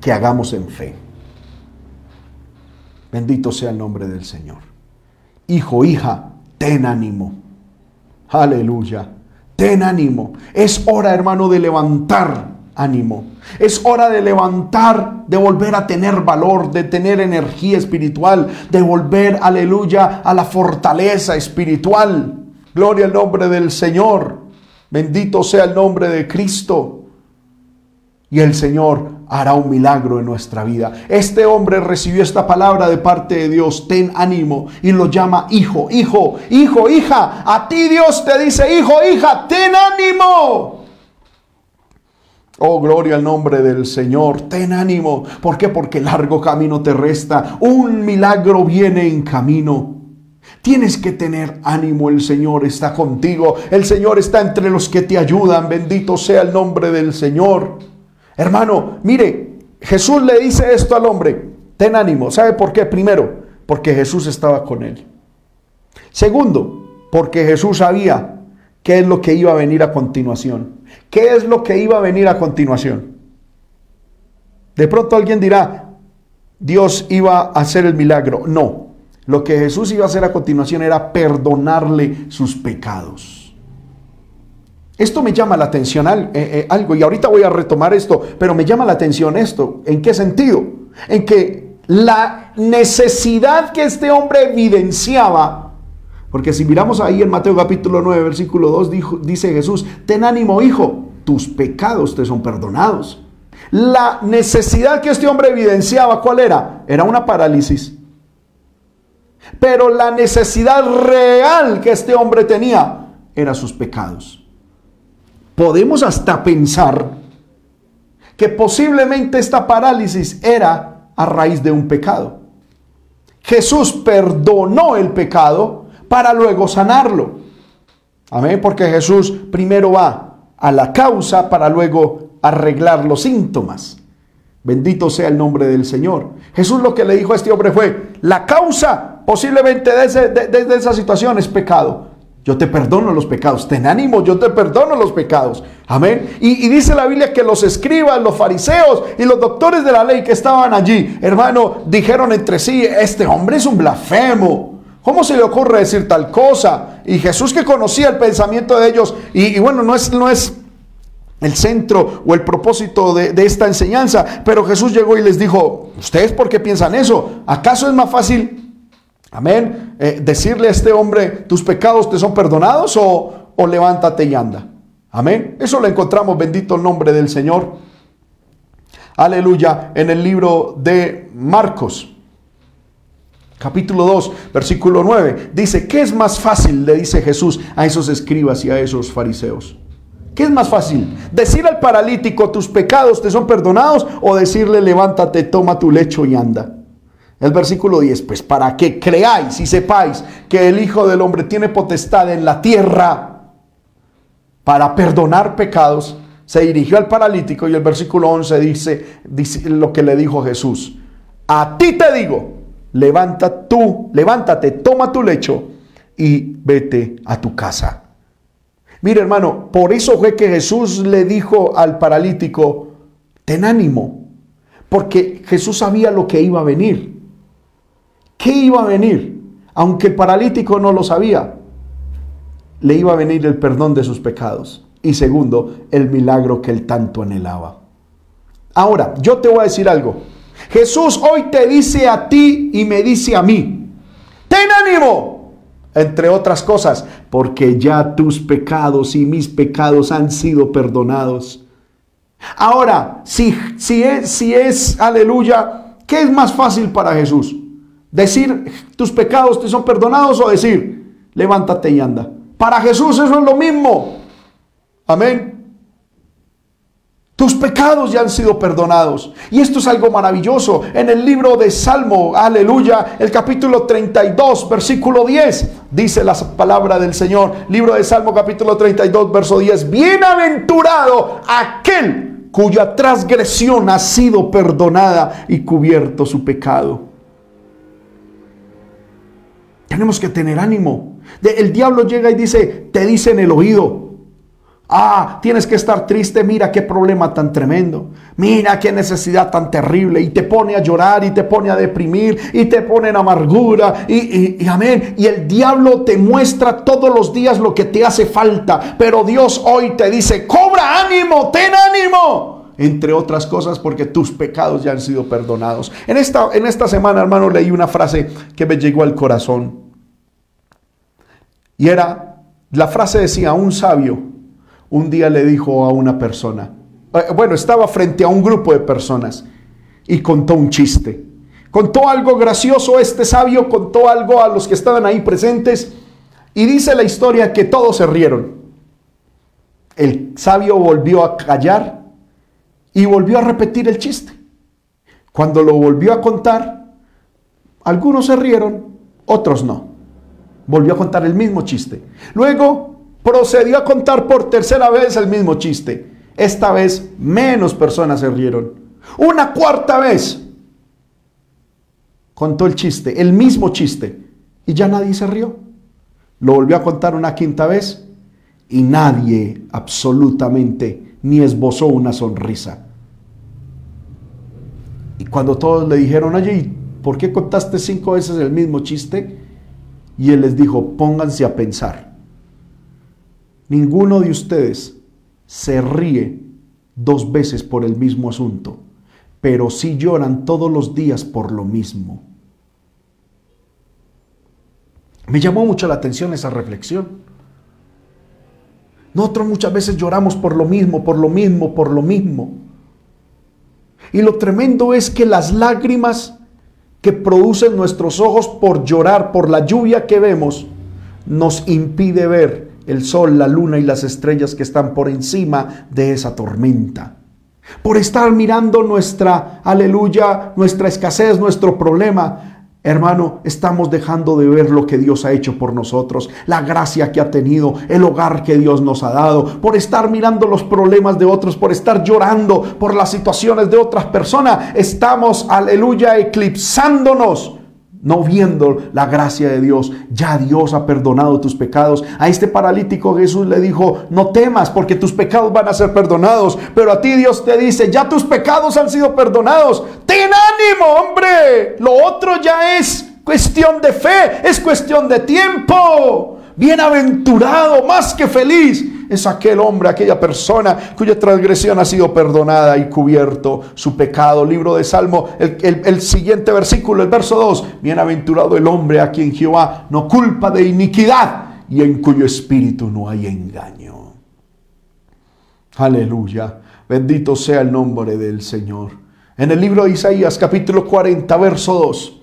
que hagamos en fe. Bendito sea el nombre del Señor. Hijo, hija, ten ánimo. Aleluya. Ten ánimo. Es hora, hermano, de levantar ánimo. Es hora de levantar, de volver a tener valor, de tener energía espiritual, de volver, aleluya, a la fortaleza espiritual. Gloria al nombre del Señor. Bendito sea el nombre de Cristo. Y el Señor hará un milagro en nuestra vida. Este hombre recibió esta palabra de parte de Dios, ten ánimo, y lo llama hijo, hijo, hijo, hija. A ti Dios te dice, hijo, hija, ten ánimo. Oh, gloria al nombre del Señor. Ten ánimo. ¿Por qué? Porque largo camino te resta. Un milagro viene en camino. Tienes que tener ánimo, el Señor está contigo, el Señor está entre los que te ayudan, bendito sea el nombre del Señor. Hermano, mire, Jesús le dice esto al hombre, ten ánimo, ¿sabe por qué? Primero, porque Jesús estaba con él. Segundo, porque Jesús sabía qué es lo que iba a venir a continuación. ¿Qué es lo que iba a venir a continuación? De pronto alguien dirá, Dios iba a hacer el milagro. No, lo que Jesús iba a hacer a continuación era perdonarle sus pecados. Esto me llama la atención eh, eh, algo, y ahorita voy a retomar esto, pero me llama la atención esto. ¿En qué sentido? En que la necesidad que este hombre evidenciaba, porque si miramos ahí en Mateo capítulo 9, versículo 2, dice Jesús, ten ánimo hijo, tus pecados te son perdonados. La necesidad que este hombre evidenciaba, ¿cuál era? Era una parálisis. Pero la necesidad real que este hombre tenía era sus pecados podemos hasta pensar que posiblemente esta parálisis era a raíz de un pecado. Jesús perdonó el pecado para luego sanarlo. Amén, porque Jesús primero va a la causa para luego arreglar los síntomas. Bendito sea el nombre del Señor. Jesús lo que le dijo a este hombre fue, la causa posiblemente de, de esa situación es pecado. Yo te perdono los pecados. Ten ánimo, yo te perdono los pecados. Amén. Y, dice la Biblia que los escribas, los fariseos y los doctores de la ley que estaban allí, hermano, dijeron entre sí, este hombre es un blasfemo. ¿Cómo se le ocurre decir tal cosa? Y Jesús que conocía el pensamiento de ellos, y, bueno, no es, no es el centro o el propósito de, esta enseñanza, pero Jesús llegó y les dijo, ¿ustedes por qué piensan eso? ¿Acaso es más fácil Amén. Eh, decirle a este hombre, tus pecados te son perdonados o, o levántate y anda. Amén. Eso lo encontramos, bendito el nombre del Señor. Aleluya. En el libro de Marcos, capítulo 2, versículo 9. Dice, ¿qué es más fácil? Le dice Jesús a esos escribas y a esos fariseos. ¿Qué es más fácil? ¿Decir al paralítico, tus pecados te son perdonados? ¿O decirle, levántate, toma tu lecho y anda? El versículo 10, pues para que creáis y sepáis que el Hijo del Hombre tiene potestad en la tierra para perdonar pecados, se dirigió al paralítico y el versículo 11 dice, dice lo que le dijo Jesús. A ti te digo, levanta tú, levántate, toma tu lecho y vete a tu casa. Mire hermano, por eso fue que Jesús le dijo al paralítico, ten ánimo, porque Jesús sabía lo que iba a venir. ¿Qué iba a venir? Aunque el paralítico no lo sabía, le iba a venir el perdón de sus pecados. Y segundo, el milagro que él tanto anhelaba. Ahora, yo te voy a decir algo. Jesús hoy te dice a ti y me dice a mí, ten ánimo, entre otras cosas, porque ya tus pecados y mis pecados han sido perdonados. Ahora, si, si, es, si es, aleluya, ¿qué es más fácil para Jesús? Decir tus pecados te son perdonados o decir levántate y anda. Para Jesús eso es lo mismo. Amén. Tus pecados ya han sido perdonados. Y esto es algo maravilloso. En el libro de Salmo, aleluya, el capítulo 32, versículo 10, dice la palabra del Señor. Libro de Salmo, capítulo 32, verso 10. Bienaventurado aquel cuya transgresión ha sido perdonada y cubierto su pecado. Tenemos que tener ánimo. el diablo llega y dice, te dice en el oído, ah, tienes que estar triste, mira qué problema tan tremendo, mira qué necesidad tan terrible, y te pone a llorar y te pone a deprimir y te pone en amargura, y, y amén, y el diablo te muestra todos los días lo que te hace falta, pero Dios hoy te dice, cobra ánimo, ten ánimo entre otras cosas porque tus pecados ya han sido perdonados. En esta, en esta semana, hermano, leí una frase que me llegó al corazón. Y era, la frase decía, un sabio un día le dijo a una persona, eh, bueno, estaba frente a un grupo de personas y contó un chiste. Contó algo gracioso, este sabio contó algo a los que estaban ahí presentes y dice la historia que todos se rieron. El sabio volvió a callar y volvió a repetir el chiste. Cuando lo volvió a contar, algunos se rieron, otros no. Volvió a contar el mismo chiste. Luego procedió a contar por tercera vez el mismo chiste. Esta vez menos personas se rieron. Una cuarta vez contó el chiste, el mismo chiste, y ya nadie se rió. Lo volvió a contar una quinta vez y nadie absolutamente ni esbozó una sonrisa. Y cuando todos le dijeron, oye, ¿por qué contaste cinco veces el mismo chiste? Y él les dijo, pónganse a pensar. Ninguno de ustedes se ríe dos veces por el mismo asunto, pero sí lloran todos los días por lo mismo. Me llamó mucho la atención esa reflexión. Nosotros muchas veces lloramos por lo mismo, por lo mismo, por lo mismo. Y lo tremendo es que las lágrimas que producen nuestros ojos por llorar, por la lluvia que vemos, nos impide ver el sol, la luna y las estrellas que están por encima de esa tormenta. Por estar mirando nuestra, aleluya, nuestra escasez, nuestro problema, Hermano, estamos dejando de ver lo que Dios ha hecho por nosotros, la gracia que ha tenido, el hogar que Dios nos ha dado, por estar mirando los problemas de otros, por estar llorando por las situaciones de otras personas. Estamos, aleluya, eclipsándonos no viendo la gracia de Dios. Ya Dios ha perdonado tus pecados. A este paralítico Jesús le dijo, no temas porque tus pecados van a ser perdonados. Pero a ti Dios te dice, ya tus pecados han sido perdonados. Ten ánimo, hombre. Lo otro ya es cuestión de fe, es cuestión de tiempo. Bienaventurado, más que feliz es aquel hombre, aquella persona cuya transgresión ha sido perdonada y cubierto su pecado. Libro de Salmo, el, siguiente versículo, el verso 2. Bienaventurado el hombre a quien Jehová no culpa de iniquidad y en cuyo espíritu no hay engaño. Aleluya. Bendito sea el nombre del Señor. En el libro de Isaías capítulo 40, verso 2.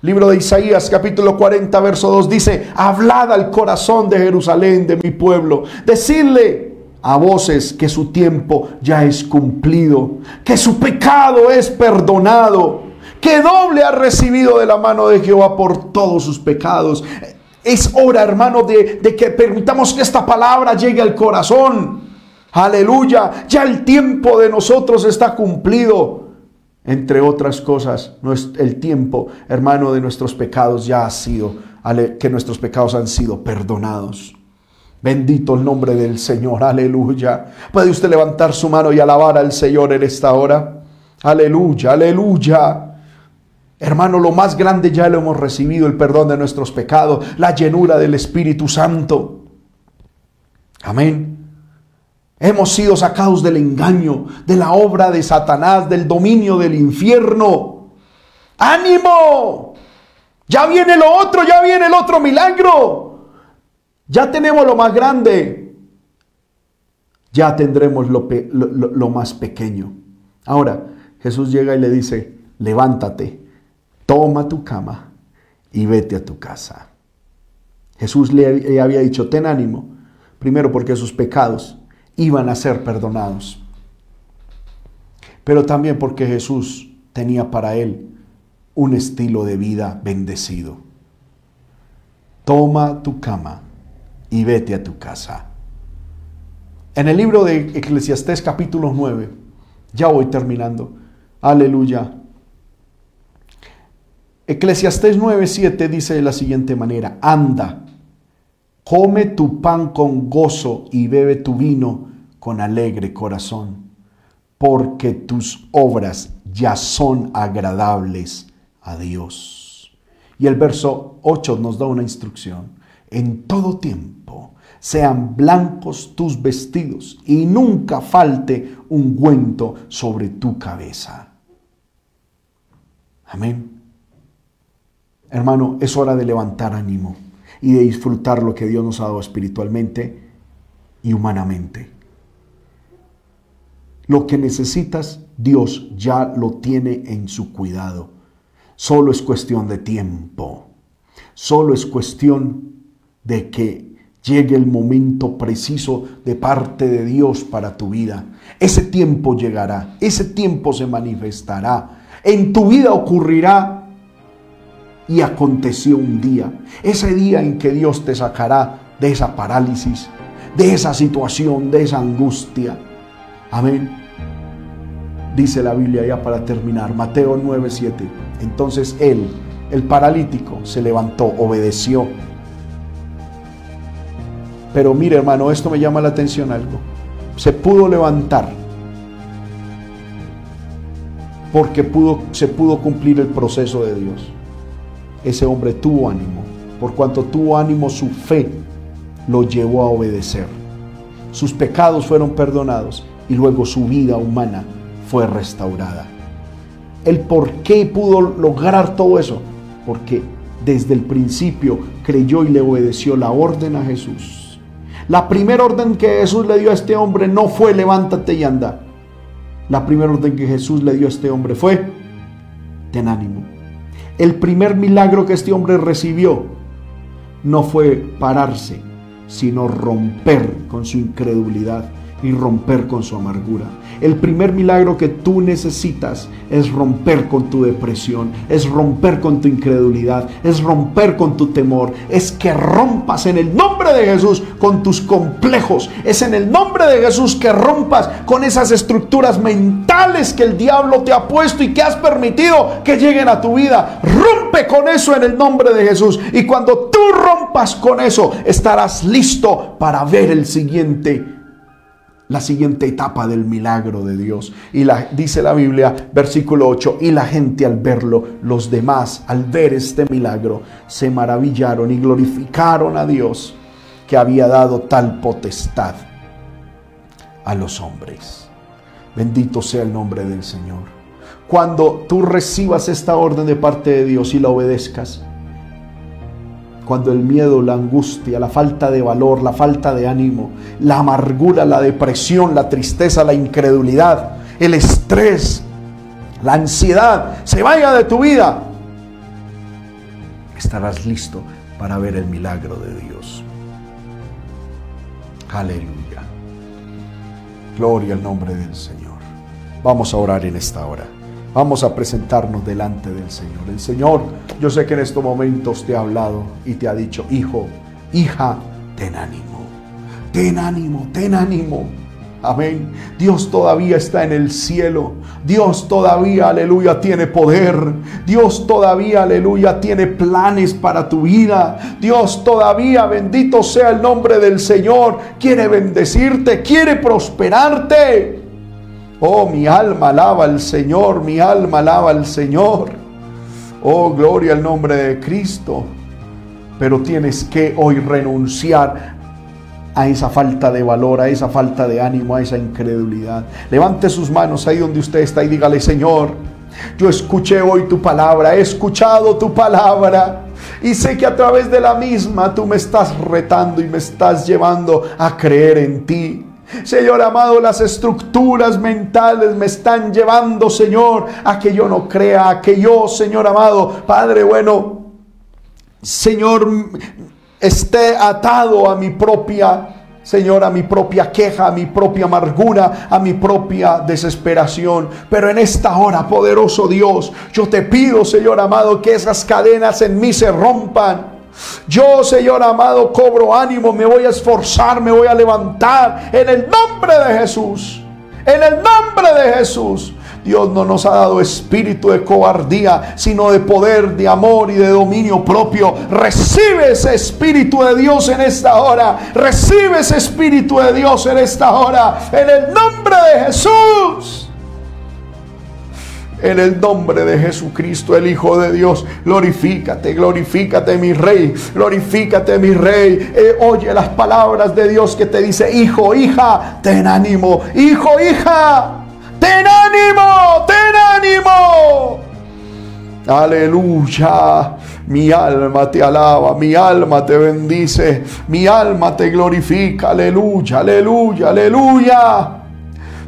Libro de Isaías capítulo 40 verso 2 dice, hablad al corazón de Jerusalén, de mi pueblo, decirle a voces que su tiempo ya es cumplido, que su pecado es perdonado, que doble ha recibido de la mano de Jehová por todos sus pecados. Es hora, hermano, de, de que permitamos que esta palabra llegue al corazón. Aleluya, ya el tiempo de nosotros está cumplido. Entre otras cosas, el tiempo, hermano, de nuestros pecados ya ha sido, que nuestros pecados han sido perdonados. Bendito el nombre del Señor, aleluya. ¿Puede usted levantar su mano y alabar al Señor en esta hora? Aleluya, aleluya. Hermano, lo más grande ya lo hemos recibido, el perdón de nuestros pecados, la llenura del Espíritu Santo. Amén. Hemos sido sacados del engaño, de la obra de Satanás, del dominio del infierno. ¡Ánimo! Ya viene lo otro, ya viene el otro milagro. Ya tenemos lo más grande. Ya tendremos lo, lo, más pequeño. Ahora, Jesús llega y le dice, levántate, toma tu cama y vete a tu casa. Jesús le había dicho, ten ánimo, primero porque sus pecados iban a ser perdonados. Pero también porque Jesús tenía para él un estilo de vida bendecido. Toma tu cama y vete a tu casa. En el libro de Eclesiastés capítulo 9, ya voy terminando, aleluya. Eclesiastés 9:7 dice de la siguiente manera, anda, come tu pan con gozo y bebe tu vino con alegre corazón, porque tus obras ya son agradables a Dios. Y el verso 8 nos da una instrucción. En todo tiempo sean blancos tus vestidos y nunca falte un ungüento sobre tu cabeza. Amén. Hermano, es hora de levantar ánimo y de disfrutar lo que Dios nos ha dado espiritualmente y humanamente. Lo que necesitas, Dios ya lo tiene en su cuidado. Solo es cuestión de tiempo. Solo es cuestión de que llegue el momento preciso de parte de Dios para tu vida. Ese tiempo llegará, ese tiempo se manifestará. En tu vida ocurrirá y aconteció un día, ese día en que Dios te sacará de esa parálisis, de esa situación, de esa angustia. Amén dice la Biblia ya para terminar, Mateo 9:7. Entonces él, el paralítico, se levantó, obedeció. Pero mire hermano, esto me llama la atención algo. Se pudo levantar porque pudo, se pudo cumplir el proceso de Dios. Ese hombre tuvo ánimo. Por cuanto tuvo ánimo, su fe lo llevó a obedecer. sus pecados fueron perdonados y luego su vida humana fue restaurada. ¿El por qué pudo lograr todo eso? Porque desde el principio creyó y le obedeció la orden a Jesús. La primera orden que Jesús le dio a este hombre no fue levántate y anda. La primera orden que Jesús le dio a este hombre fue ten ánimo. El primer milagro que este hombre recibió no fue pararse, sino romper con su incredulidad y romper con su amargura. El primer milagro que tú necesitas es romper con tu depresión, es romper con tu incredulidad, es romper con tu temor, es que rompas en el nombre de Jesús con tus complejos, es en el nombre de Jesús que rompas con esas estructuras mentales que el diablo te ha puesto y que has permitido que lleguen a tu vida. Rompe con eso en el nombre de Jesús y cuando tú rompas con eso estarás listo para ver el siguiente la siguiente etapa del milagro de Dios. Y la, dice la Biblia, versículo 8, y la gente al verlo, los demás al ver este milagro, se maravillaron y glorificaron a Dios que había dado tal potestad a los hombres. Bendito sea el nombre del Señor. Cuando tú recibas esta orden de parte de Dios y la obedezcas, cuando el miedo, la angustia, la falta de valor, la falta de ánimo, la amargura, la depresión, la tristeza, la incredulidad, el estrés, la ansiedad se vaya de tu vida, estarás listo para ver el milagro de Dios. Aleluya. Gloria al nombre del Señor. Vamos a orar en esta hora. Vamos a presentarnos delante del Señor. El Señor, yo sé que en estos momentos te ha hablado y te ha dicho, hijo, hija, ten ánimo, ten ánimo, ten ánimo. Amén. Dios todavía está en el cielo. Dios todavía, aleluya, tiene poder. Dios todavía, aleluya, tiene planes para tu vida. Dios todavía, bendito sea el nombre del Señor, quiere bendecirte, quiere prosperarte. Oh, mi alma alaba al Señor, mi alma alaba al Señor. Oh, gloria al nombre de Cristo. Pero tienes que hoy renunciar a esa falta de valor, a esa falta de ánimo, a esa incredulidad. Levante sus manos ahí donde usted está y dígale, Señor, yo escuché hoy tu palabra, he escuchado tu palabra. Y sé que a través de la misma tú me estás retando y me estás llevando a creer en ti. Señor amado, las estructuras mentales me están llevando, Señor, a que yo no crea, a que yo, Señor amado, Padre bueno, Señor, esté atado a mi propia Señor, a mi propia queja, a mi propia amargura, a mi propia desesperación. Pero en esta hora, poderoso Dios, yo te pido, Señor amado, que esas cadenas en mí se rompan. Yo, Señor amado, cobro ánimo, me voy a esforzar, me voy a levantar en el nombre de Jesús. En el nombre de Jesús. Dios no nos ha dado espíritu de cobardía, sino de poder, de amor y de dominio propio. Recibe ese espíritu de Dios en esta hora. Recibe ese espíritu de Dios en esta hora. En el nombre de Jesús. En el nombre de Jesucristo, el Hijo de Dios, glorifícate, glorifícate mi Rey, glorifícate mi Rey. Eh, oye las palabras de Dios que te dice, hijo, hija, ten ánimo, hijo, hija, ten ánimo, ten ánimo. Aleluya. Mi alma te alaba, mi alma te bendice, mi alma te glorifica. Aleluya, aleluya, aleluya.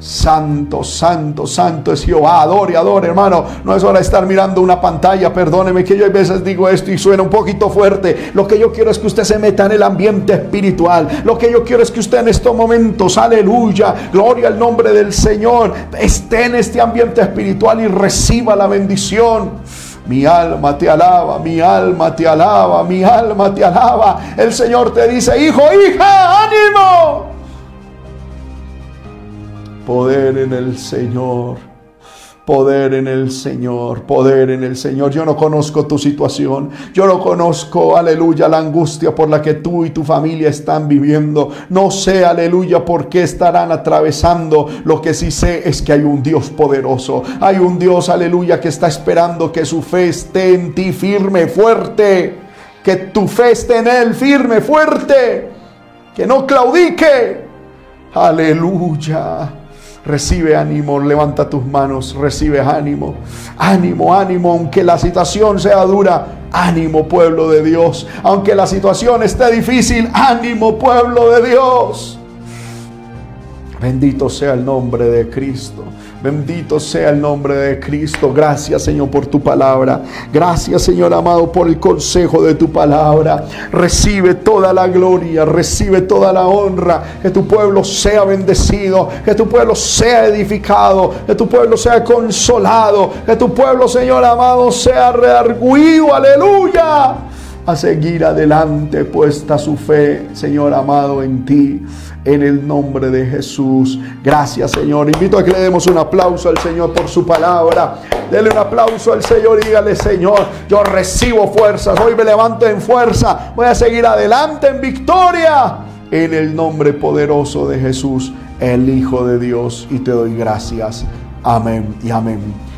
Santo, santo, santo es Jehová. Adore, adore, hermano. No es hora de estar mirando una pantalla. Perdóneme que yo a veces digo esto y suena un poquito fuerte. Lo que yo quiero es que usted se meta en el ambiente espiritual. Lo que yo quiero es que usted en estos momentos, aleluya, gloria al nombre del Señor, esté en este ambiente espiritual y reciba la bendición. Mi alma te alaba, mi alma te alaba, mi alma te alaba. El Señor te dice, hijo, hija, ánimo. Poder en el Señor. Poder en el Señor, poder en el Señor. Yo no conozco tu situación. Yo no conozco, aleluya, la angustia por la que tú y tu familia están viviendo. No sé, aleluya, por qué estarán atravesando. Lo que sí sé es que hay un Dios poderoso. Hay un Dios, aleluya, que está esperando que su fe esté en ti firme, fuerte. Que tu fe esté en Él firme, fuerte. Que no claudique Aleluya. Recibe ánimo, levanta tus manos, recibe ánimo. Ánimo, ánimo, aunque la situación sea dura. Ánimo, pueblo de Dios. Aunque la situación esté difícil, ánimo, pueblo de Dios. Bendito sea el nombre de Cristo. Bendito sea el nombre de Cristo. Gracias Señor por tu palabra. Gracias Señor amado por el consejo de tu palabra. Recibe toda la gloria, recibe toda la honra. Que tu pueblo sea bendecido, que tu pueblo sea edificado, que tu pueblo sea consolado, que tu pueblo Señor amado sea rearguido. Aleluya. A seguir adelante puesta su fe, Señor amado, en ti en el nombre de Jesús. Gracias, Señor. Invito a que le demos un aplauso al Señor por su palabra. Dele un aplauso al Señor y dígale, Señor, yo recibo fuerzas. Hoy me levanto en fuerza. Voy a seguir adelante en victoria. En el nombre poderoso de Jesús, el Hijo de Dios. Y te doy gracias. Amén y amén.